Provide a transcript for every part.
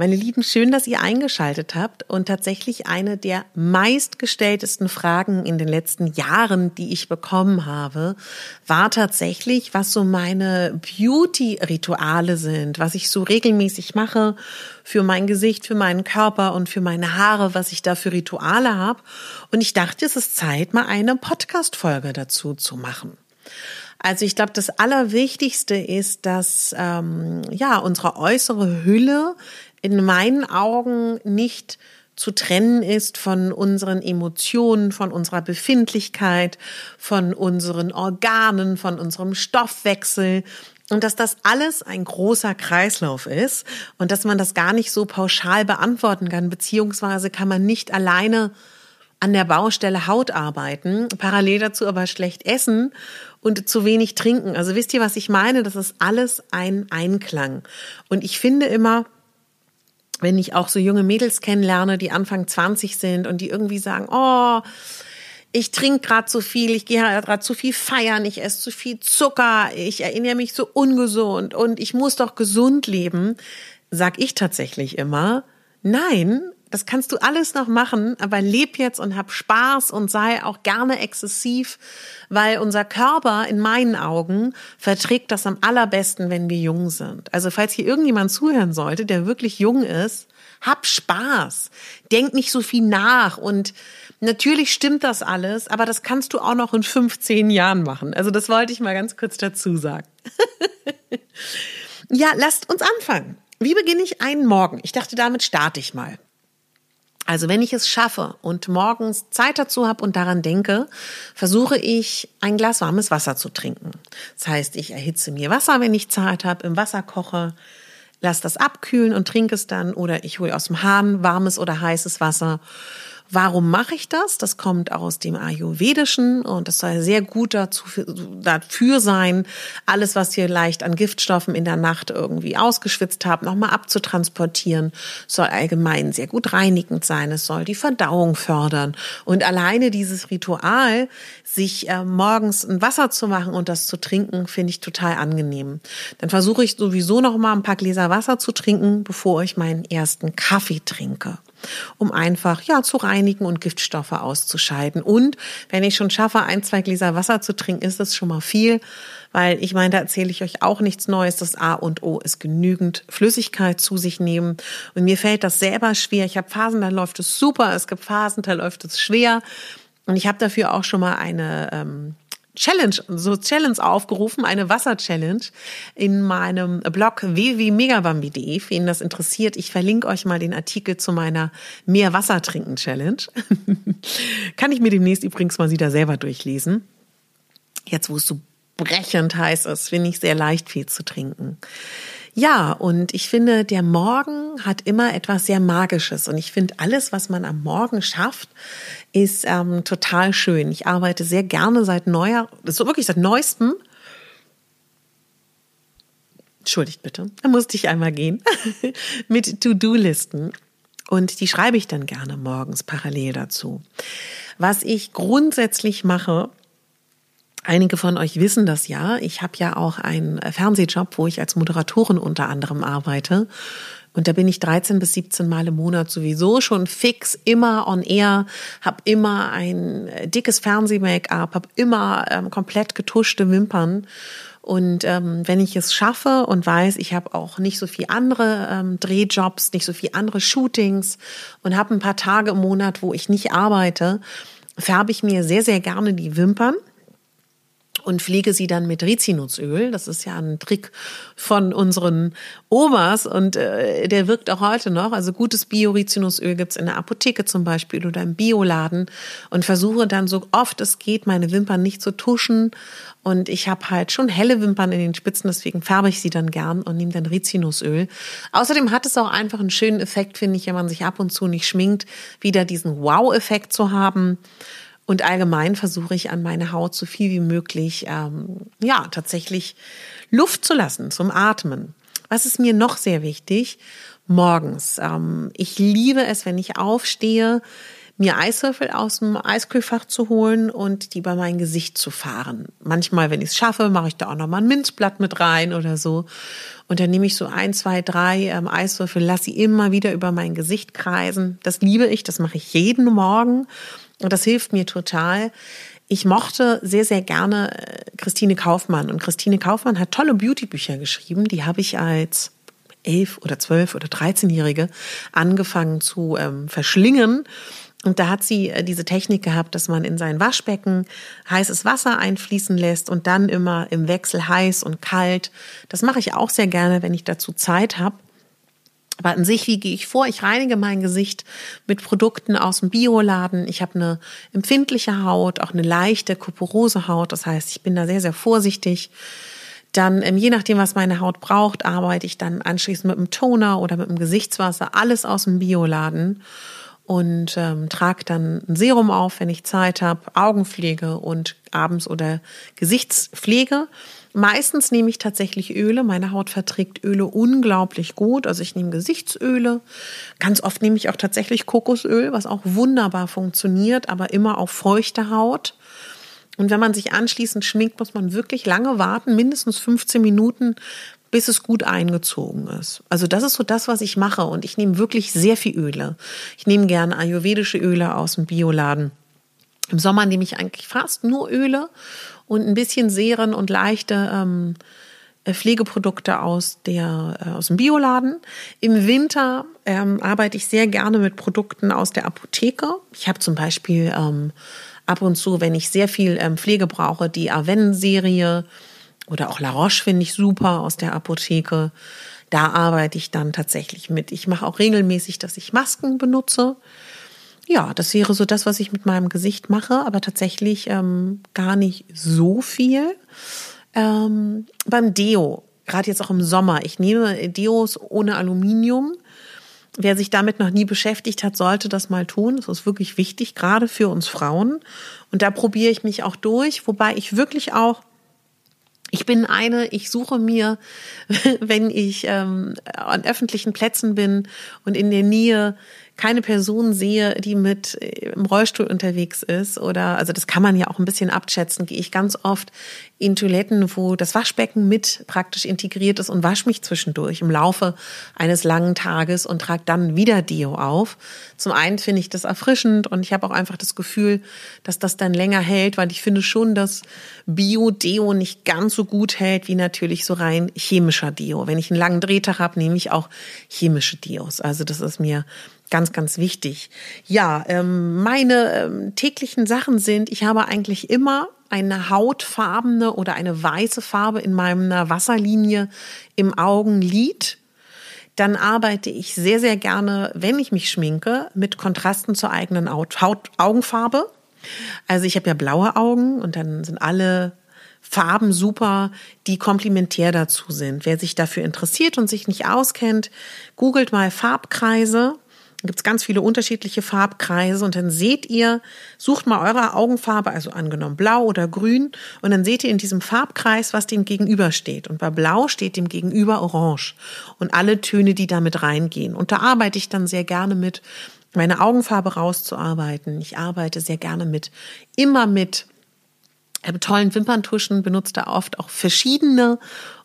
Meine Lieben, schön, dass ihr eingeschaltet habt. Und tatsächlich eine der meistgestelltesten Fragen in den letzten Jahren, die ich bekommen habe, war tatsächlich, was so meine Beauty-Rituale sind, was ich so regelmäßig mache für mein Gesicht, für meinen Körper und für meine Haare, was ich da für Rituale habe. Und ich dachte, es ist Zeit, mal eine Podcast-Folge dazu zu machen. Also ich glaube, das Allerwichtigste ist, dass ähm, ja unsere äußere Hülle in meinen Augen nicht zu trennen ist von unseren Emotionen, von unserer Befindlichkeit, von unseren Organen, von unserem Stoffwechsel und dass das alles ein großer Kreislauf ist und dass man das gar nicht so pauschal beantworten kann, beziehungsweise kann man nicht alleine an der Baustelle Haut arbeiten, parallel dazu aber schlecht essen und zu wenig trinken. Also wisst ihr, was ich meine? Das ist alles ein Einklang. Und ich finde immer, wenn ich auch so junge Mädels kennenlerne, die Anfang 20 sind und die irgendwie sagen, oh, ich trinke gerade zu viel, ich gehe gerade zu viel feiern, ich esse zu viel Zucker, ich erinnere mich so ungesund und ich muss doch gesund leben, sag ich tatsächlich immer, nein, das kannst du alles noch machen, aber leb jetzt und hab Spaß und sei auch gerne exzessiv, weil unser Körper in meinen Augen verträgt das am allerbesten, wenn wir jung sind. Also falls hier irgendjemand zuhören sollte, der wirklich jung ist, hab Spaß. Denk nicht so viel nach und natürlich stimmt das alles, aber das kannst du auch noch in 15 Jahren machen. Also das wollte ich mal ganz kurz dazu sagen. ja, lasst uns anfangen. Wie beginne ich einen Morgen? Ich dachte, damit starte ich mal. Also wenn ich es schaffe und morgens Zeit dazu habe und daran denke, versuche ich ein Glas warmes Wasser zu trinken. Das heißt, ich erhitze mir Wasser, wenn ich Zeit habe, im Wasser koche, lasse das abkühlen und trinke es dann oder ich hole aus dem Hahn warmes oder heißes Wasser Warum mache ich das? Das kommt aus dem Ayurvedischen und das soll sehr gut dazu, dafür sein, alles, was ihr leicht an Giftstoffen in der Nacht irgendwie ausgeschwitzt habt, nochmal abzutransportieren. Soll allgemein sehr gut reinigend sein. Es soll die Verdauung fördern. Und alleine dieses Ritual, sich äh, morgens ein Wasser zu machen und das zu trinken, finde ich total angenehm. Dann versuche ich sowieso noch mal ein paar Gläser Wasser zu trinken, bevor ich meinen ersten Kaffee trinke um einfach ja zu reinigen und Giftstoffe auszuscheiden. Und wenn ich schon schaffe, ein, zwei Gläser Wasser zu trinken, ist das schon mal viel, weil ich meine, da erzähle ich euch auch nichts Neues. Das A und O ist genügend Flüssigkeit zu sich nehmen. Und mir fällt das selber schwer. Ich habe Phasen, da läuft es super, es gibt Phasen, da läuft es schwer. Und ich habe dafür auch schon mal eine ähm, Challenge, so Challenge aufgerufen, eine Wasser-Challenge in meinem Blog www.megabambi.de. Wen das interessiert, ich verlinke euch mal den Artikel zu meiner Mehr Wasser trinken Challenge. Kann ich mir demnächst übrigens mal wieder selber durchlesen. Jetzt, wo es so brechend heiß ist, finde ich sehr leicht viel zu trinken. Ja, und ich finde, der Morgen hat immer etwas sehr Magisches. Und ich finde, alles, was man am Morgen schafft, ist ähm, total schön. Ich arbeite sehr gerne seit neuer, so wirklich seit neuestem. Entschuldigt bitte, da musste ich einmal gehen. mit To-Do-Listen. Und die schreibe ich dann gerne morgens parallel dazu. Was ich grundsätzlich mache, Einige von euch wissen das ja. Ich habe ja auch einen Fernsehjob, wo ich als Moderatorin unter anderem arbeite. Und da bin ich 13 bis 17 Mal im Monat sowieso schon fix, immer on air, habe immer ein dickes Fernseh-Make-up, habe immer ähm, komplett getuschte Wimpern. Und ähm, wenn ich es schaffe und weiß, ich habe auch nicht so viel andere ähm, Drehjobs, nicht so viel andere Shootings und habe ein paar Tage im Monat, wo ich nicht arbeite, färbe ich mir sehr, sehr gerne die Wimpern und pflege sie dann mit Rizinusöl. Das ist ja ein Trick von unseren Omas und äh, der wirkt auch heute noch. Also gutes Bio-Rizinusöl gibt's in der Apotheke zum Beispiel oder im Bioladen und versuche dann so oft es geht, meine Wimpern nicht zu tuschen. Und ich habe halt schon helle Wimpern in den Spitzen, deswegen färbe ich sie dann gern und nehme dann Rizinusöl. Außerdem hat es auch einfach einen schönen Effekt, finde ich, wenn man sich ab und zu nicht schminkt, wieder diesen Wow-Effekt zu haben. Und allgemein versuche ich an meine Haut so viel wie möglich, ähm, ja, tatsächlich Luft zu lassen zum Atmen. Was ist mir noch sehr wichtig? Morgens. Ähm, ich liebe es, wenn ich aufstehe, mir Eiswürfel aus dem Eiskühlfach zu holen und die bei mein Gesicht zu fahren. Manchmal, wenn ich es schaffe, mache ich da auch noch mal ein Minzblatt mit rein oder so. Und dann nehme ich so ein, zwei, drei ähm, Eiswürfel, lasse sie immer wieder über mein Gesicht kreisen. Das liebe ich, das mache ich jeden Morgen. Und das hilft mir total. Ich mochte sehr, sehr gerne äh, Christine Kaufmann. Und Christine Kaufmann hat tolle Beauty-Bücher geschrieben. Die habe ich als elf oder zwölf oder dreizehnjährige angefangen zu ähm, verschlingen. Und da hat sie äh, diese Technik gehabt, dass man in sein Waschbecken heißes Wasser einfließen lässt und dann immer im Wechsel heiß und kalt. Das mache ich auch sehr gerne, wenn ich dazu Zeit habe. Aber an sich, wie gehe ich vor? Ich reinige mein Gesicht mit Produkten aus dem Bioladen. Ich habe eine empfindliche Haut, auch eine leichte kuporose Haut. Das heißt, ich bin da sehr, sehr vorsichtig. Dann, ähm, je nachdem, was meine Haut braucht, arbeite ich dann anschließend mit einem Toner oder mit einem Gesichtswasser, alles aus dem Bioladen und ähm, trage dann ein Serum auf, wenn ich Zeit habe, Augenpflege und abends oder Gesichtspflege. Meistens nehme ich tatsächlich Öle. Meine Haut verträgt Öle unglaublich gut. Also ich nehme Gesichtsöle. Ganz oft nehme ich auch tatsächlich Kokosöl, was auch wunderbar funktioniert, aber immer auf feuchte Haut. Und wenn man sich anschließend schminkt, muss man wirklich lange warten, mindestens 15 Minuten, bis es gut eingezogen ist. Also das ist so das, was ich mache. Und ich nehme wirklich sehr viel Öle. Ich nehme gerne ayurvedische Öle aus dem Bioladen. Im Sommer nehme ich eigentlich fast nur Öle und ein bisschen Serien und leichte ähm, äh, Pflegeprodukte aus, der, äh, aus dem Bioladen. Im Winter ähm, arbeite ich sehr gerne mit Produkten aus der Apotheke. Ich habe zum Beispiel ähm, ab und zu, wenn ich sehr viel ähm, Pflege brauche, die Aven-Serie oder auch La Roche finde ich super aus der Apotheke. Da arbeite ich dann tatsächlich mit. Ich mache auch regelmäßig, dass ich Masken benutze. Ja, das wäre so das, was ich mit meinem Gesicht mache, aber tatsächlich ähm, gar nicht so viel. Ähm, beim Deo, gerade jetzt auch im Sommer, ich nehme Deos ohne Aluminium. Wer sich damit noch nie beschäftigt hat, sollte das mal tun. Das ist wirklich wichtig, gerade für uns Frauen. Und da probiere ich mich auch durch, wobei ich wirklich auch ich bin eine, ich suche mir, wenn ich ähm, an öffentlichen Plätzen bin und in der Nähe keine Person sehe, die mit äh, im Rollstuhl unterwegs ist oder also das kann man ja auch ein bisschen abschätzen, gehe ich ganz oft in Toiletten, wo das Waschbecken mit praktisch integriert ist und wasche mich zwischendurch im Laufe eines langen Tages und trage dann wieder Deo auf. Zum einen finde ich das erfrischend und ich habe auch einfach das Gefühl, dass das dann länger hält, weil ich finde schon, dass Bio-Deo nicht ganz so gut hält wie natürlich so rein chemischer Deo. Wenn ich einen langen Drehtag habe, nehme ich auch chemische Deos. Also das ist mir Ganz, ganz wichtig. Ja, ähm, meine ähm, täglichen Sachen sind, ich habe eigentlich immer eine hautfarbene oder eine weiße Farbe in meiner Wasserlinie im Augenlid. Dann arbeite ich sehr, sehr gerne, wenn ich mich schminke, mit Kontrasten zur eigenen Haut, Haut Augenfarbe. Also ich habe ja blaue Augen und dann sind alle Farben super, die komplementär dazu sind. Wer sich dafür interessiert und sich nicht auskennt, googelt mal Farbkreise gibt es ganz viele unterschiedliche Farbkreise und dann seht ihr, sucht mal eure Augenfarbe, also angenommen blau oder grün, und dann seht ihr in diesem Farbkreis, was dem gegenüber steht. Und bei blau steht dem gegenüber orange und alle Töne, die damit reingehen. Und da arbeite ich dann sehr gerne mit, meine Augenfarbe rauszuarbeiten. Ich arbeite sehr gerne mit, immer mit habe tollen Wimperntuschen, benutze da oft auch verschiedene,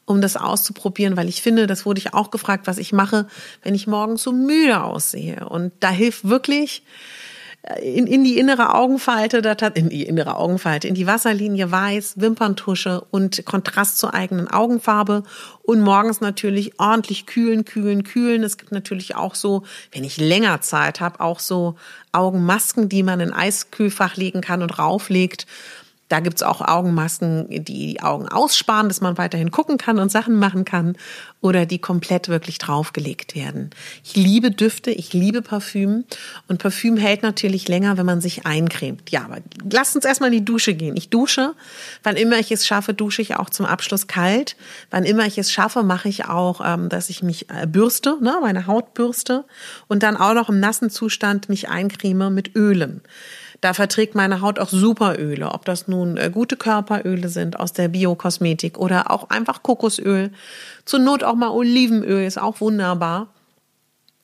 um das auszuprobieren, weil ich finde, das wurde ich auch gefragt, was ich mache, wenn ich morgens so müde aussehe. Und da hilft wirklich, in, in die innere Augenfalte, in die innere Augenfalte, in die Wasserlinie weiß, Wimperntusche und Kontrast zur eigenen Augenfarbe und morgens natürlich ordentlich kühlen, kühlen, kühlen. Es gibt natürlich auch so, wenn ich länger Zeit habe, auch so Augenmasken, die man in Eiskühlfach legen kann und rauflegt da gibt's auch Augenmasken, die die Augen aussparen, dass man weiterhin gucken kann und Sachen machen kann oder die komplett wirklich draufgelegt werden. Ich liebe Düfte, ich liebe Parfüm und Parfüm hält natürlich länger, wenn man sich eincremt. Ja, aber lasst uns erstmal in die Dusche gehen. Ich dusche, wann immer ich es schaffe, dusche ich auch zum Abschluss kalt. Wann immer ich es schaffe, mache ich auch, ähm, dass ich mich äh, bürste, ne, meine Haut bürste und dann auch noch im nassen Zustand mich eincreme mit Ölen. Da verträgt meine Haut auch Superöle, ob das nun äh, gute Körperöle sind aus der Biokosmetik oder auch einfach Kokosöl. Zur Not auch mal Olivenöl ist auch wunderbar.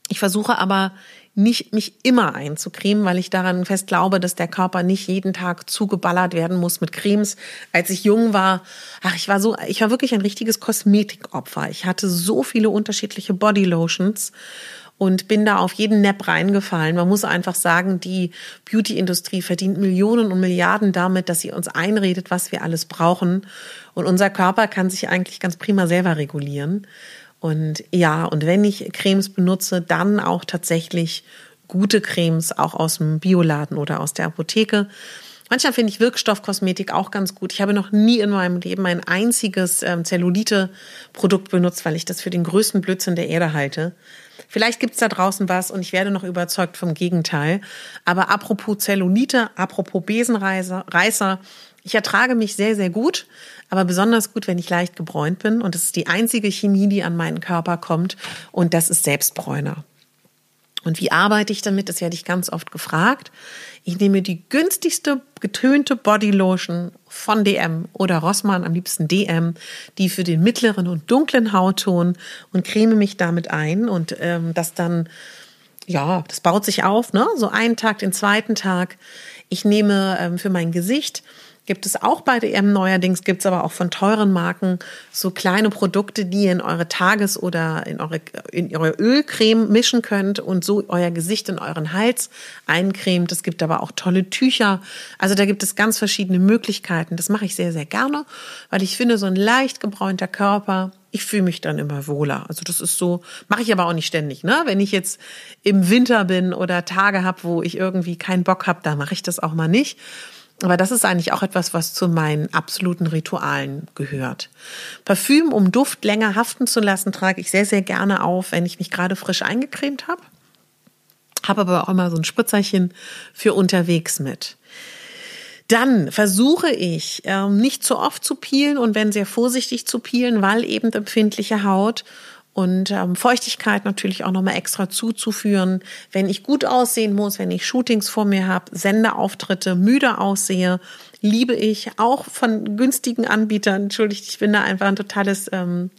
Ich versuche aber nicht mich immer einzucremen, weil ich daran fest glaube, dass der Körper nicht jeden Tag zugeballert werden muss mit Cremes. Als ich jung war, ach, ich war so, ich war wirklich ein richtiges Kosmetikopfer. Ich hatte so viele unterschiedliche Bodylotions und bin da auf jeden Nap reingefallen. Man muss einfach sagen, die Beauty-Industrie verdient Millionen und Milliarden damit, dass sie uns einredet, was wir alles brauchen. Und unser Körper kann sich eigentlich ganz prima selber regulieren. Und ja, und wenn ich Cremes benutze, dann auch tatsächlich gute Cremes, auch aus dem Bioladen oder aus der Apotheke. Manchmal finde ich Wirkstoffkosmetik auch ganz gut. Ich habe noch nie in meinem Leben ein einziges ähm, Zellulite-Produkt benutzt, weil ich das für den größten Blödsinn der Erde halte. Vielleicht gibt's da draußen was und ich werde noch überzeugt vom Gegenteil. Aber apropos Zellulite, apropos Besenreißer, ich ertrage mich sehr, sehr gut, aber besonders gut, wenn ich leicht gebräunt bin. Und das ist die einzige Chemie, die an meinen Körper kommt. Und das ist Selbstbräuner. Und wie arbeite ich damit? Das werde ich ganz oft gefragt. Ich nehme die günstigste getönte Bodylotion von DM oder Rossmann, am liebsten DM, die für den mittleren und dunklen Hautton und creme mich damit ein und ähm, das dann, ja, das baut sich auf, ne? So einen Tag, den zweiten Tag. Ich nehme ähm, für mein Gesicht gibt es auch bei DM neuerdings, gibt es aber auch von teuren Marken so kleine Produkte, die ihr in eure Tages- oder in eure, in eure Ölcreme mischen könnt und so euer Gesicht in euren Hals eincremt. Es gibt aber auch tolle Tücher. Also da gibt es ganz verschiedene Möglichkeiten. Das mache ich sehr, sehr gerne, weil ich finde, so ein leicht gebräunter Körper, ich fühle mich dann immer wohler. Also das ist so, mache ich aber auch nicht ständig. Ne? Wenn ich jetzt im Winter bin oder Tage habe, wo ich irgendwie keinen Bock habe, da mache ich das auch mal nicht. Aber das ist eigentlich auch etwas, was zu meinen absoluten Ritualen gehört. Parfüm, um Duft länger haften zu lassen, trage ich sehr, sehr gerne auf, wenn ich mich gerade frisch eingecremt habe. Habe aber auch immer so ein Spritzerchen für unterwegs mit. Dann versuche ich ähm, nicht zu oft zu peelen und wenn sehr vorsichtig zu peelen, weil eben empfindliche Haut und ähm, Feuchtigkeit natürlich auch nochmal extra zuzuführen. Wenn ich gut aussehen muss, wenn ich Shootings vor mir habe, Sendeauftritte, müde aussehe, liebe ich auch von günstigen Anbietern. Entschuldigt, ich bin da einfach ein totales, ähm,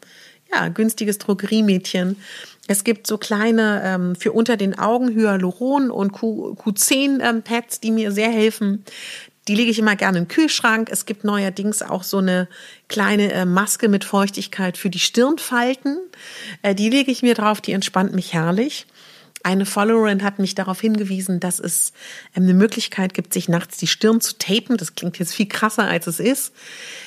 ja, günstiges Drogeriemädchen. Es gibt so kleine ähm, für unter den Augen Hyaluron und Q, Q10 ähm, Pads, die mir sehr helfen. Die lege ich immer gerne im Kühlschrank. Es gibt neuerdings auch so eine kleine äh, Maske mit Feuchtigkeit für die Stirnfalten. Äh, die lege ich mir drauf, die entspannt mich herrlich. Eine Followerin hat mich darauf hingewiesen, dass es ähm, eine Möglichkeit gibt, sich nachts die Stirn zu tapen. Das klingt jetzt viel krasser, als es ist.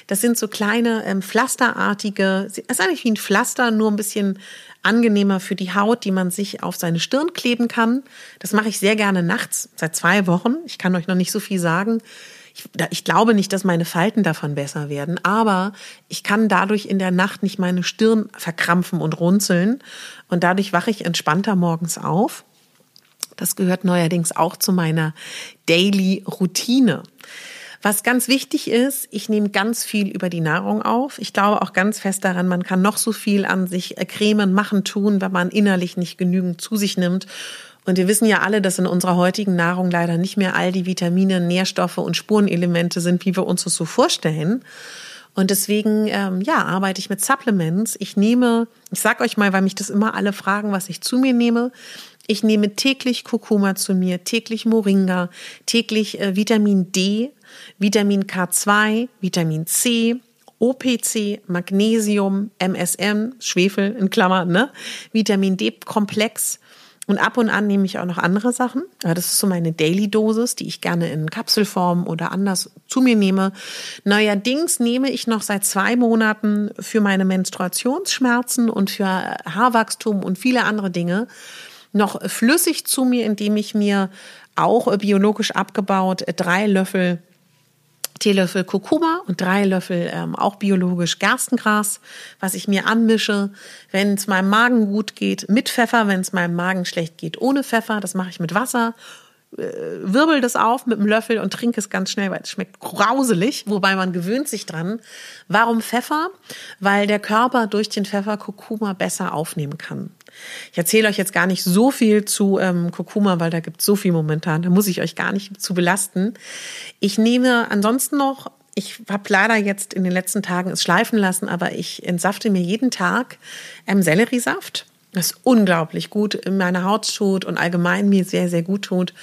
Das sind so kleine ähm, pflasterartige, es ist eigentlich wie ein Pflaster, nur ein bisschen angenehmer für die Haut, die man sich auf seine Stirn kleben kann. Das mache ich sehr gerne nachts, seit zwei Wochen. Ich kann euch noch nicht so viel sagen. Ich, ich, glaube nicht, dass meine Falten davon besser werden, aber ich kann dadurch in der Nacht nicht meine Stirn verkrampfen und runzeln und dadurch wache ich entspannter morgens auf. Das gehört neuerdings auch zu meiner Daily Routine. Was ganz wichtig ist, ich nehme ganz viel über die Nahrung auf. Ich glaube auch ganz fest daran, man kann noch so viel an sich cremen, machen, tun, wenn man innerlich nicht genügend zu sich nimmt. Und wir wissen ja alle, dass in unserer heutigen Nahrung leider nicht mehr all die Vitamine, Nährstoffe und Spurenelemente sind, wie wir uns das so vorstellen. Und deswegen, ähm, ja, arbeite ich mit Supplements. Ich nehme, ich sag euch mal, weil mich das immer alle fragen, was ich zu mir nehme. Ich nehme täglich Kurkuma zu mir, täglich Moringa, täglich äh, Vitamin D, Vitamin K2, Vitamin C, OPC, Magnesium, MSM, Schwefel in Klammern, ne? Vitamin D-Komplex. Und ab und an nehme ich auch noch andere Sachen. Das ist so meine Daily-Dosis, die ich gerne in Kapselform oder anders zu mir nehme. Neuerdings nehme ich noch seit zwei Monaten für meine Menstruationsschmerzen und für Haarwachstum und viele andere Dinge noch flüssig zu mir, indem ich mir auch biologisch abgebaut drei Löffel Teelöffel Kurkuma und drei Löffel ähm, auch biologisch Gerstengras, was ich mir anmische, wenn es meinem Magen gut geht, mit Pfeffer, wenn es meinem Magen schlecht geht, ohne Pfeffer. Das mache ich mit Wasser. äh, wirbel das auf mit einem Löffel und trinke es ganz schnell, weil es schmeckt grauselig, wobei man gewöhnt sich dran. Warum Pfeffer? Weil der Körper durch den Pfeffer Kurkuma besser aufnehmen kann. Ich erzähle euch jetzt gar nicht so viel zu ähm, Kurkuma, weil da gibt es so viel momentan. Da muss ich euch gar nicht zu belasten. Ich nehme ansonsten noch ich habe leider jetzt in den letzten Tagen es schleifen lassen, aber ich entsafte mir jeden Tag ähm, Selleriesaft. Das unglaublich gut in meiner Haut tut und allgemein mir sehr, sehr gut tut.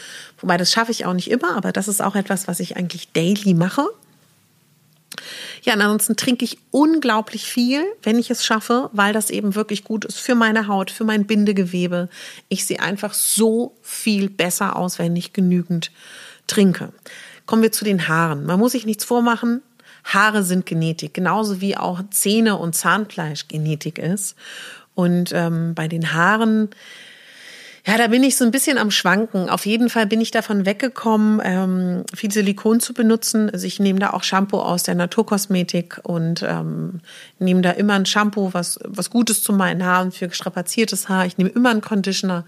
Wobei das schaffe ich auch nicht immer, aber das ist auch etwas, was ich eigentlich daily mache. Ja, ansonsten trinke ich unglaublich viel, wenn ich es schaffe, weil das eben wirklich gut ist für meine Haut, für mein Bindegewebe. Ich sehe einfach so viel besser aus, wenn ich genügend trinke. Kommen wir zu den Haaren. Man muss sich nichts vormachen. Haare sind Genetik, genauso wie auch Zähne und Zahnfleisch Genetik ist. Und ähm, bei den Haaren ja, da bin ich so ein bisschen am Schwanken. Auf jeden Fall bin ich davon weggekommen, ähm, viel Silikon zu benutzen. Also ich nehme da auch Shampoo aus der Naturkosmetik und ähm, nehme da immer ein Shampoo, was, was Gutes zu meinen Haaren für strapaziertes Haar. Ich nehme immer einen Conditioner,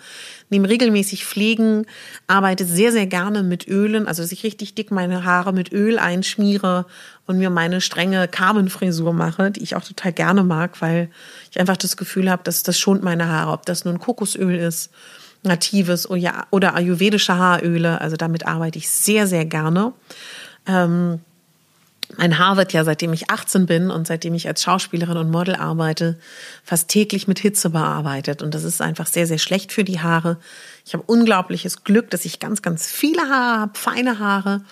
nehme regelmäßig Pflegen, arbeite sehr, sehr gerne mit Ölen, also dass ich richtig dick meine Haare mit Öl einschmiere und mir meine strenge Carmen-Frisur mache, die ich auch total gerne mag, weil ich einfach das Gefühl habe, dass das schont meine Haare, ob das nun Kokosöl ist natives oder ayurvedische Haaröle. Also damit arbeite ich sehr, sehr gerne. Ähm, mein Haar wird ja, seitdem ich 18 bin und seitdem ich als Schauspielerin und Model arbeite, fast täglich mit Hitze bearbeitet. Und das ist einfach sehr, sehr schlecht für die Haare. Ich habe unglaubliches Glück, dass ich ganz, ganz viele Haare habe, feine Haare.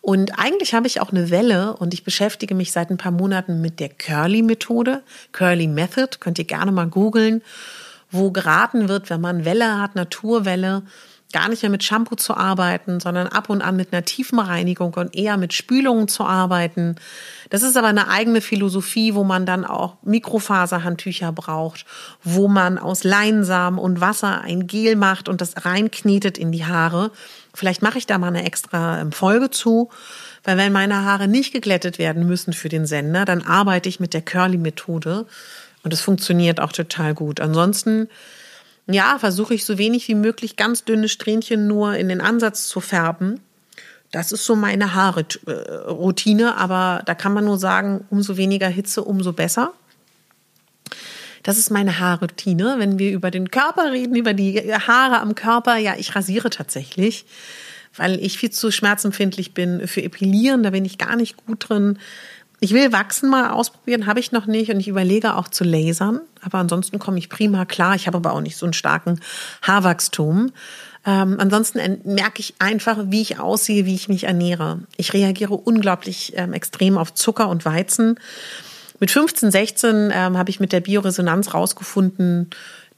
Und eigentlich habe ich auch eine Welle und ich beschäftige mich seit ein paar Monaten mit der Curly-Methode. Curly Method, könnt ihr gerne mal googeln wo geraten wird, wenn man Welle hat, Naturwelle, gar nicht mehr mit Shampoo zu arbeiten, sondern ab und an mit einer tiefen Reinigung und eher mit Spülungen zu arbeiten. Das ist aber eine eigene Philosophie, wo man dann auch Mikrofaserhandtücher braucht, wo man aus Leinsamen und Wasser ein Gel macht und das reinknetet in die Haare. Vielleicht mache ich da mal eine extra ähm, Folge zu, weil wenn meine Haare nicht geglättet werden müssen für den Sender, dann arbeite ich mit der Curly-Methode. Und das funktioniert auch total gut. Ansonsten, ja, versuche ich so wenig wie möglich ganz dünne Strähnchen nur in den Ansatz zu färben. Das ist so meine Haare-Routine, aber da kann man nur sagen, umso weniger Hitze, umso besser. Das ist meine Haarroutine. Wenn wir über den Körper reden, über die Haare am Körper, ja, ich rasiere tatsächlich, weil ich viel zu schmerzempfindlich bin für Epilieren. Da bin ich gar nicht gut drin. Ich will wachsen mal ausprobieren, habe ich noch nicht und ich überlege auch zu lasern. Aber ansonsten komme ich prima klar. Ich habe aber auch nicht so einen starken Haarwachstum. Ähm, ansonsten merke ich einfach, wie ich aussehe, wie ich mich ernähre. Ich reagiere unglaublich ähm, extrem auf Zucker und Weizen. Mit 15, 16 ähm, habe ich mit der Bioresonanz rausgefunden,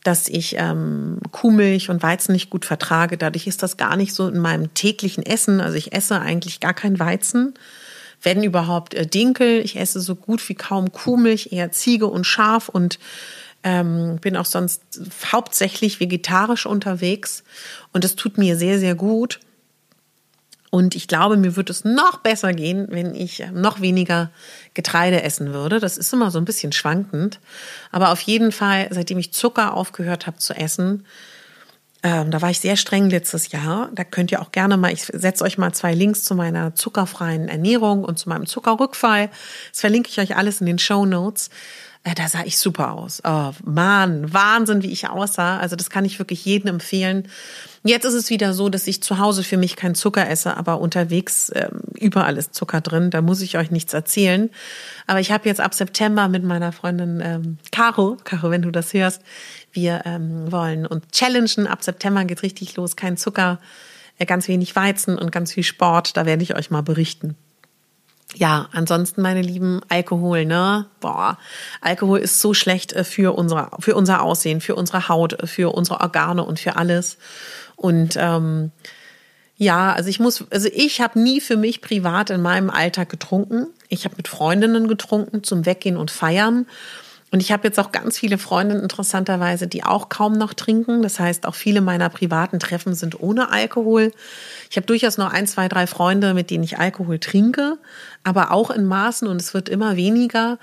dass ich ähm, Kuhmilch und Weizen nicht gut vertrage. Dadurch ist das gar nicht so in meinem täglichen Essen. Also ich esse eigentlich gar kein Weizen wenn überhaupt äh, Dinkel. Ich esse so gut wie kaum Kuhmilch, eher Ziege und Schaf und ähm, bin auch sonst hauptsächlich vegetarisch unterwegs und das tut mir sehr, sehr gut. Und ich glaube, mir würde es noch besser gehen, wenn ich äh, noch weniger Getreide essen würde. Das ist immer so ein bisschen schwankend. Aber auf jeden Fall, seitdem ich Zucker aufgehört habe zu essen, ähm, da war ich sehr streng letztes Jahr. Da könnt ihr auch gerne mal, ich setze euch mal zwei Links zu meiner zuckerfreien Ernährung und zu meinem Zuckerrückfall. Das verlinke ich euch alles in den Show Notes. Äh, da sah ich super aus. Oh, Mann, Wahnsinn, wie ich aussah. Also das kann ich wirklich jedem empfehlen. Jetzt ist es wieder so, dass ich zu Hause für mich keinen Zucker esse, aber unterwegs ähm, überall ist Zucker drin. Da muss ich euch nichts erzählen. Aber ich habe jetzt ab September mit meiner Freundin ähm, Caro, Caro, wenn du das hörst, wir ähm, wollen uns challengen. Ab September geht richtig los. Kein Zucker, äh, ganz wenig Weizen und ganz viel Sport. Da werde ich euch mal berichten ja, ansonsten, meine Lieben, Alkohol, ne? Boah, Alkohol ist so schlecht äh, für unser, für unser Aussehen, für unsere Haut, äh, für unsere Organe und für alles. Und ähm, ja, also ich muss, also ich habe nie für mich privat in meinem Alltag getrunken. Ich habe mit Freundinnen getrunken zum Weggehen und Feiern. Und ich habe jetzt auch ganz viele Freundinnen interessanterweise, die auch kaum noch trinken. Das heißt, auch viele meiner privaten Treffen sind ohne Alkohol. Ich habe durchaus noch ein, zwei, drei Freunde, mit denen ich Alkohol trinke, aber auch in Maßen und es wird immer weniger.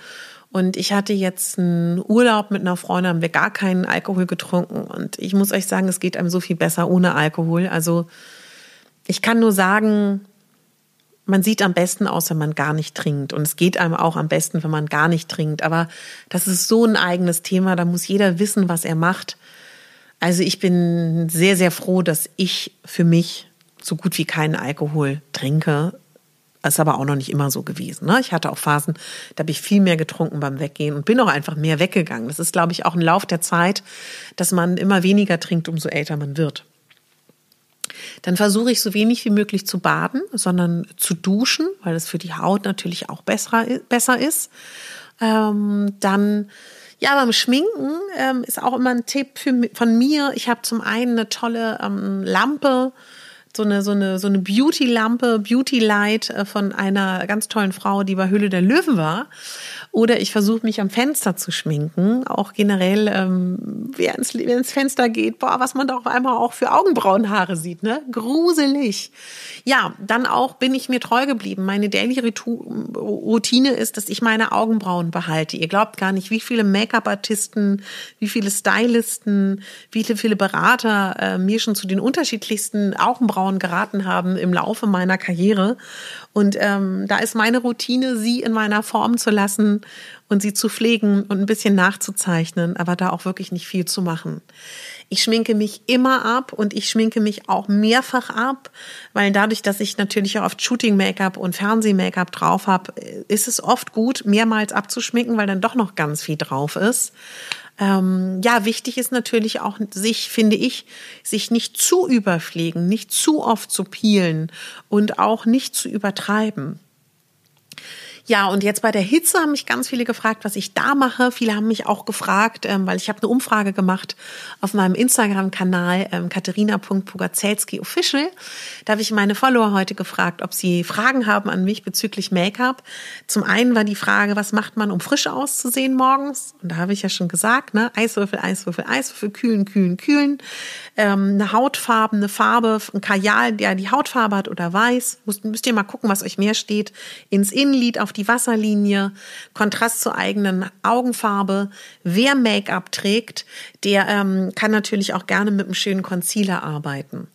Und ich hatte jetzt einen Urlaub mit einer Freundin, haben wir gar keinen Alkohol getrunken. Und ich muss euch sagen, es geht einem so viel besser ohne Alkohol. Also ich kann nur sagen, man sieht am besten aus, wenn man gar nicht trinkt. Und es geht einem auch am besten, wenn man gar nicht trinkt. Aber das ist so ein eigenes Thema. Da muss jeder wissen, was er macht. Also ich bin sehr, sehr froh, dass ich für mich so gut wie keinen Alkohol trinke. Ist aber auch noch nicht immer so gewesen. Ne? Ich hatte auch Phasen, da habe ich viel mehr getrunken beim Weggehen und bin auch einfach mehr weggegangen. Das ist, glaube ich, auch ein Lauf der Zeit, dass man immer weniger trinkt, umso älter man wird. Dann versuche ich so wenig wie möglich zu baden, sondern zu duschen, weil das für die Haut natürlich auch besser, besser ist. Ähm, dann ja, beim Schminken ähm, ist auch immer ein Tipp für, von mir. Ich habe zum einen eine tolle ähm, Lampe, so eine, so eine, so eine Beauty-Lampe, Beauty-Light äh, von einer ganz tollen Frau, die bei Höhle der Löwen war. Oder ich versuche mich am Fenster zu schminken. Auch generell, ähm, wer, ins, wer ins Fenster geht, boah, was man da auf einmal auch für Augenbrauenhaare sieht, ne? Gruselig. Ja, dann auch bin ich mir treu geblieben. Meine Daily Routine ist, dass ich meine Augenbrauen behalte. Ihr glaubt gar nicht, wie viele Make-up-Artisten, wie viele Stylisten, wie viele, Berater äh, mir schon zu den unterschiedlichsten Augenbrauen geraten haben im Laufe meiner Karriere. Und ähm, da ist meine Routine, sie in meiner Form zu lassen und sie zu pflegen und ein bisschen nachzuzeichnen, aber da auch wirklich nicht viel zu machen. Ich schminke mich immer ab und ich schminke mich auch mehrfach ab, weil dadurch, dass ich natürlich auch oft Shooting-Make-up und Fernseh-Make-up drauf habe, ist es oft gut, mehrmals abzuschminken, weil dann doch noch ganz viel drauf ist. Ähm, ja, wichtig ist natürlich auch sich, finde ich, sich nicht zu überpflegen, nicht zu oft zu peelen und auch nicht zu übertreiben. Ja, und jetzt bei der Hitze haben mich ganz viele gefragt, was ich da mache. Viele haben mich auch gefragt, ähm, weil ich habe eine Umfrage gemacht auf meinem Instagram-Kanal ähm, katharina.pugazelski official. Da habe ich meine Follower heute gefragt, ob sie Fragen haben an mich bezüglich Make-up. Zum einen war die Frage, was macht man, um frisch auszusehen morgens? Und da habe ich ja schon gesagt, ne, Eiswürfel, Eiswürfel, Eiswürfel, kühlen, kühlen, kühlen. Ähm, eine Hautfarbe, eine Farbe, ein Kajal, der die Hautfarbe hat oder weiß. Müsst, müsst ihr mal gucken, was euch mehr steht. Ins Innenlid auf die Wasserlinie, Kontrast zur eigenen Augenfarbe. Wer Make-up trägt, der ähm, kann natürlich auch gerne mit einem schönen Concealer arbeiten.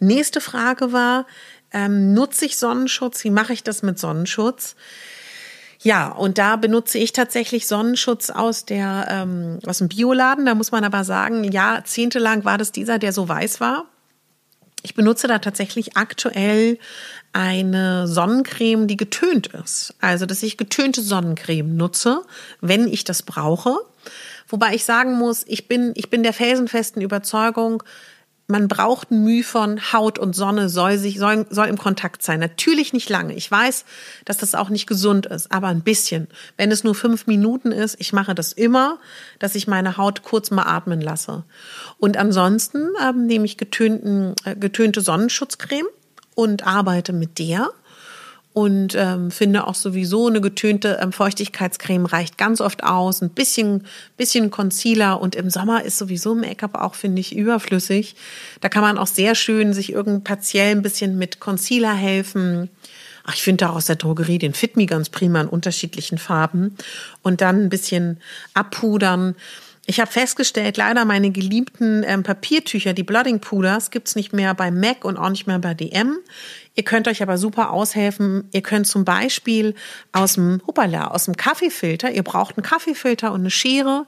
Nächste Frage war, ähm, nutze ich Sonnenschutz? Wie mache ich das mit Sonnenschutz? Ja, und da benutze ich tatsächlich Sonnenschutz aus der ähm, aus dem Bioladen. Da muss man aber sagen, jahrzehntelang war das dieser, der so weiß war. Ich benutze da tatsächlich aktuell eine Sonnencreme, die getönt ist. Also, dass ich getönte Sonnencreme nutze, wenn ich das brauche. Wobei ich sagen muss, ich bin, ich bin der felsenfesten Überzeugung, man braucht Mühe von Haut und Sonne soll sich soll, soll im Kontakt sein. Natürlich nicht lange. Ich weiß, dass das auch nicht gesund ist, aber ein bisschen. Wenn es nur fünf Minuten ist, ich mache das immer, dass ich meine Haut kurz mal atmen lasse. Und ansonsten ähm, nehme ich getönten, äh, getönte Sonnenschutzcreme und arbeite mit der und ähm, finde auch sowieso eine getönte ähm, Feuchtigkeitscreme reicht ganz oft aus. Ein bisschen, bisschen Concealer und im Sommer ist sowieso Make-up auch, finde ich, überflüssig. Da kann man auch sehr schön sich irgend partiell ein bisschen mit Concealer helfen. Ach, ich finde da aus der Drogerie den Fit Me ganz prima in unterschiedlichen Farben und dann ein bisschen abpudern. Ich habe festgestellt, leider meine geliebten ähm, Papiertücher, die Blooding Puders, gibt's nicht mehr bei MAC und auch nicht mehr bei DM. Ihr könnt euch aber super aushelfen. Ihr könnt zum Beispiel aus dem, hoppala, aus dem Kaffeefilter, ihr braucht einen Kaffeefilter und eine Schere,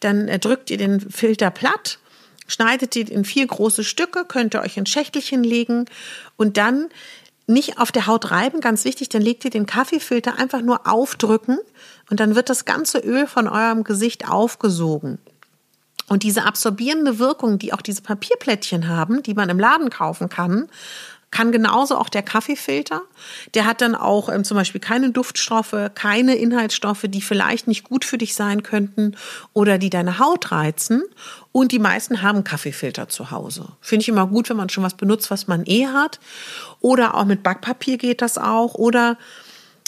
dann äh, drückt ihr den Filter platt, schneidet ihn in vier große Stücke, könnt ihr euch in Schächtelchen legen und dann nicht auf der Haut reiben, ganz wichtig, dann legt ihr den Kaffeefilter einfach nur aufdrücken und dann wird das ganze Öl von eurem Gesicht aufgesogen. Und diese absorbierende Wirkung, die auch diese Papierplättchen haben, die man im Laden kaufen kann, kann genauso auch der Kaffeefilter. Der hat dann auch ähm, zum Beispiel keine Duftstoffe, keine Inhaltsstoffe, die vielleicht nicht gut für dich sein könnten oder die deine Haut reizen. Und die meisten haben Kaffeefilter zu Hause. Finde ich immer gut, wenn man schon was benutzt, was man eh hat. Oder auch mit Backpapier geht das auch. Oder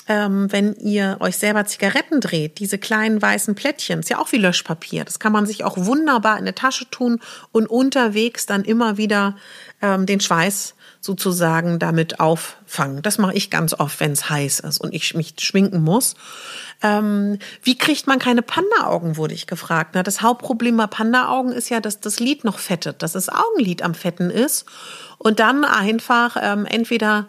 ähm, wenn ihr euch selber Zigaretten dreht, diese kleinen weißen Plättchen, ist ja auch wie Löschpapier. Das kann man sich auch wunderbar in eine Tasche tun und unterwegs dann immer wieder ähm, den Schweiß sozusagen damit auffangen. Das mache ich ganz oft, wenn es heiß ist und ich mich schminken muss. Ähm, wie kriegt man keine Panda-Augen, wurde ich gefragt. Na, das Hauptproblem bei Panda-Augen ist ja, dass das Lid noch fettet, dass das Augenlid am Fetten ist. Und dann einfach ähm, entweder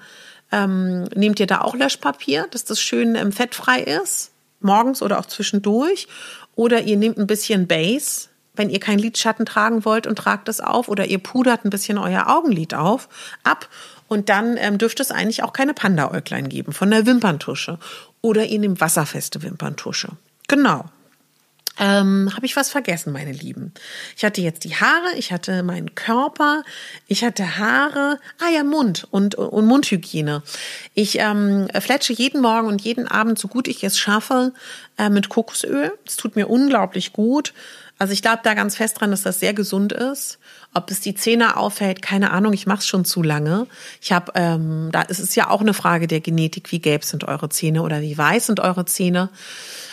ähm, nehmt ihr da auch Löschpapier, dass das schön ähm, fettfrei ist, morgens oder auch zwischendurch. Oder ihr nehmt ein bisschen Base, wenn ihr kein Lidschatten tragen wollt und tragt es auf. Oder ihr pudert ein bisschen euer Augenlid auf, ab. Und dann ähm, dürfte es eigentlich auch keine Panda-Äuglein geben von der Wimperntusche. Oder ihr nehmt wasserfeste Wimperntusche. Genau. Ähm, Habe ich was vergessen, meine Lieben? Ich hatte jetzt die Haare, ich hatte meinen Körper, ich hatte Haare, ah ja, Mund und, und Mundhygiene. Ich ähm, fletsche jeden Morgen und jeden Abend, so gut ich es schaffe, äh, mit Kokosöl. Es tut mir unglaublich gut. Also ich glaube da ganz fest dran, dass das sehr gesund ist. Ob es die Zähne auffällt, keine Ahnung, ich mache es schon zu lange. Ich habe, ähm, da ist es ja auch eine Frage der Genetik, wie gelb sind eure Zähne oder wie weiß sind eure Zähne.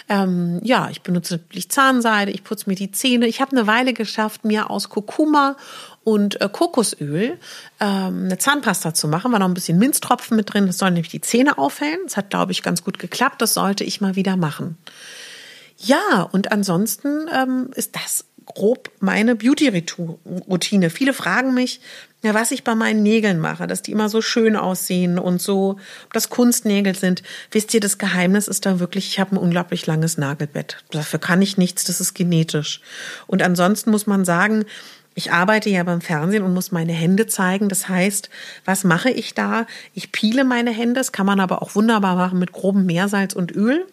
Ähm, ja, ich benutze natürlich Zahnseide, ich putze mir die Zähne. Ich habe eine Weile geschafft, mir aus Kurkuma und äh, Kokosöl ähm, eine Zahnpasta zu machen. War noch ein bisschen Minztropfen mit drin. Das soll nämlich die Zähne aufhellen. Das hat, glaube ich, ganz gut geklappt. Das sollte ich mal wieder machen. Ja, und ansonsten ähm, ist das grob meine Beauty-Routine. Viele fragen mich, ja, was ich bei meinen Nägeln mache, dass die immer so schön aussehen und so, ob das Kunstnägel sind. Wisst ihr, das Geheimnis ist da wirklich, ich habe ein unglaublich langes Nagelbett. Dafür kann ich nichts, das ist genetisch. Und ansonsten muss man sagen, ich arbeite ja beim Fernsehen und muss meine Hände zeigen. Das heißt, was mache ich da? Ich piele meine Hände. Das kann man aber auch wunderbar machen mit grobem Meersalz und Öl.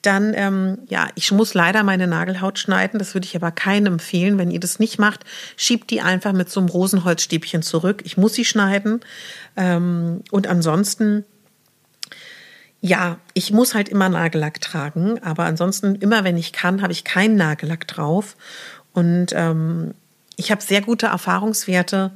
Dann, ähm, ja, ich muss leider meine Nagelhaut schneiden. Das würde ich aber keinem empfehlen. Wenn ihr das nicht macht, schiebt die einfach mit so einem Rosenholzstäbchen zurück. Ich muss sie schneiden. Ähm, und ansonsten ja, ich muss halt immer Nagellack tragen, aber ansonsten immer, wenn ich kann, habe ich keinen Nagellack drauf. Und ähm, ich habe sehr gute Erfahrungswerte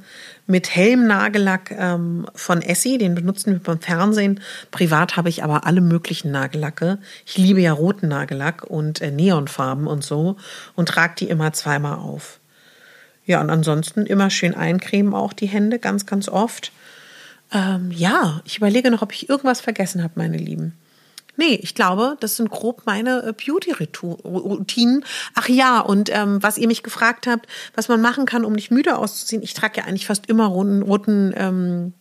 mit hellem Nagellack ähm, von Essie, den benutzen wir beim Fernsehen. Privat habe ich aber alle möglichen Nagellacke. Ich liebe ja roten Nagellack und äh, Neonfarben und so und trage die immer zweimal auf. Ja, und ansonsten immer schön eincremen auch die Hände, ganz, ganz oft. Ähm, ja, ich überlege noch, ob ich irgendwas vergessen habe, meine Lieben. Nee, ich glaube, das sind grob meine äh, Beauty-Routinen. Ach ja, und ähm, was ihr mich gefragt habt, was man machen kann, um nicht müde auszuziehen. Ich trage ja eigentlich fast immer roten, roten, ähm,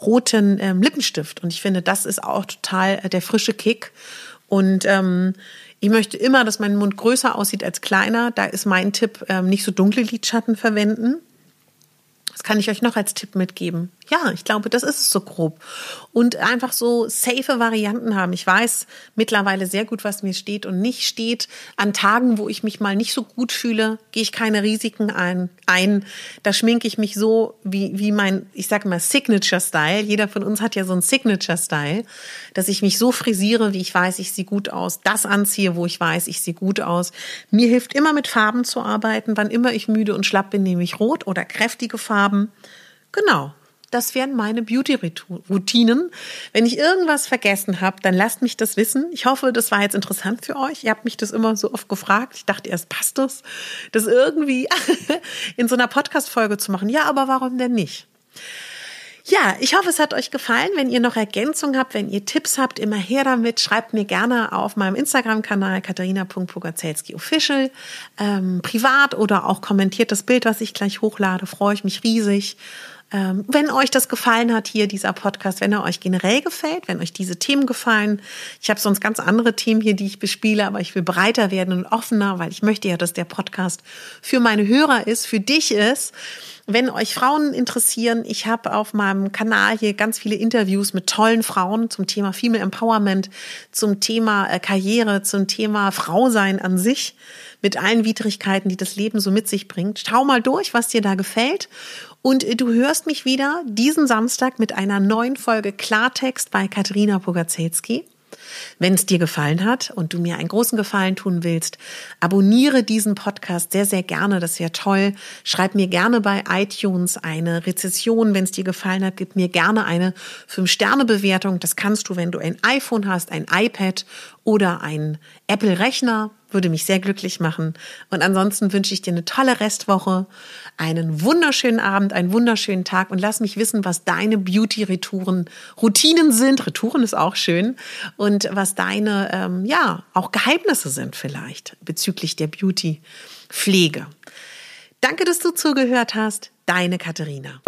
roten ähm, Lippenstift. Und ich finde, das ist auch total äh, der frische Kick. Und ähm, ich möchte immer, dass mein Mund größer aussieht als kleiner. Da ist mein Tipp, ähm, nicht so dunkle Lidschatten verwenden. Das kann ich euch noch als Tipp mitgeben. Ja, ich glaube, das ist es so grob. Und einfach so safe Varianten haben. Ich weiß mittlerweile sehr gut, was mir steht und nicht steht. An Tagen, wo ich mich mal nicht so gut fühle, gehe ich keine Risiken ein. ein. Da schminke ich mich so wie, wie mein, ich sage mal, Signature-Style. Jeder von uns hat ja so einen Signature-Style, dass ich mich so frisiere, wie ich weiß, ich sehe gut aus. Das anziehe, wo ich weiß, ich sehe gut aus. Mir hilft immer mit Farben zu arbeiten. Wann immer ich müde und schlapp bin, nehme ich rot oder kräftige Farben. Genau. Das wären meine Beauty-Routinen. Wenn ich irgendwas vergessen habe, dann lasst mich das wissen. Ich hoffe, das war jetzt interessant für euch. Ihr habt mich das immer so oft gefragt. Ich dachte erst, passt das, das irgendwie in so einer Podcast-Folge zu machen? Ja, aber warum denn nicht? Ja, ich hoffe, es hat euch gefallen. Wenn ihr noch Ergänzungen habt, wenn ihr Tipps habt, immer her damit. Schreibt mir gerne auf meinem Instagram-Kanal katharina.pogazelski-official ähm, privat oder auch kommentiert das Bild, was ich gleich hochlade. Freue ich mich riesig. Ähm, wenn euch das gefallen hat hier, dieser Podcast, wenn er euch generell gefällt, wenn euch diese Themen gefallen. Ich habe sonst ganz andere Themen hier, die ich bespiele, aber ich will breiter werden und offener, weil ich möchte ja, dass der Podcast für meine Hörer ist, für dich ist. Wenn euch Frauen interessieren, ich habe auf meinem Kanal hier ganz viele Interviews mit tollen Frauen zum Thema Female Empowerment, zum Thema äh, Karriere, zum Thema Frausein an sich, mit allen Widrigkeiten, die das Leben so mit sich bringt. Schau mal durch, was dir da gefällt. Und äh, du hörst mich wieder diesen Samstag mit einer neuen Folge Klartext bei Katharina Pogacelski. Wenn es dir gefallen hat und du mir einen großen Gefallen tun willst, abonniere diesen Podcast sehr, sehr gerne. Das wäre toll. Schreib mir gerne bei iTunes eine Rezession. Wenn es dir gefallen hat, gib mir gerne eine 5-Sterne-Bewertung. Das kannst du, wenn du ein iPhone hast, ein iPad oder ein Apple-Rechner. Würde mich sehr glücklich machen. Und ansonsten wünsche ich dir eine tolle Restwoche, einen wunderschönen Abend, einen wunderschönen Tag und lass mich wissen, was deine Beauty-Retouren, Routinen sind. Retouren ist auch schön. Und was deine, ähm, ja, auch Geheimnisse sind vielleicht bezüglich der Beauty-Pflege. Danke, dass du zugehört hast. Deine Katharina.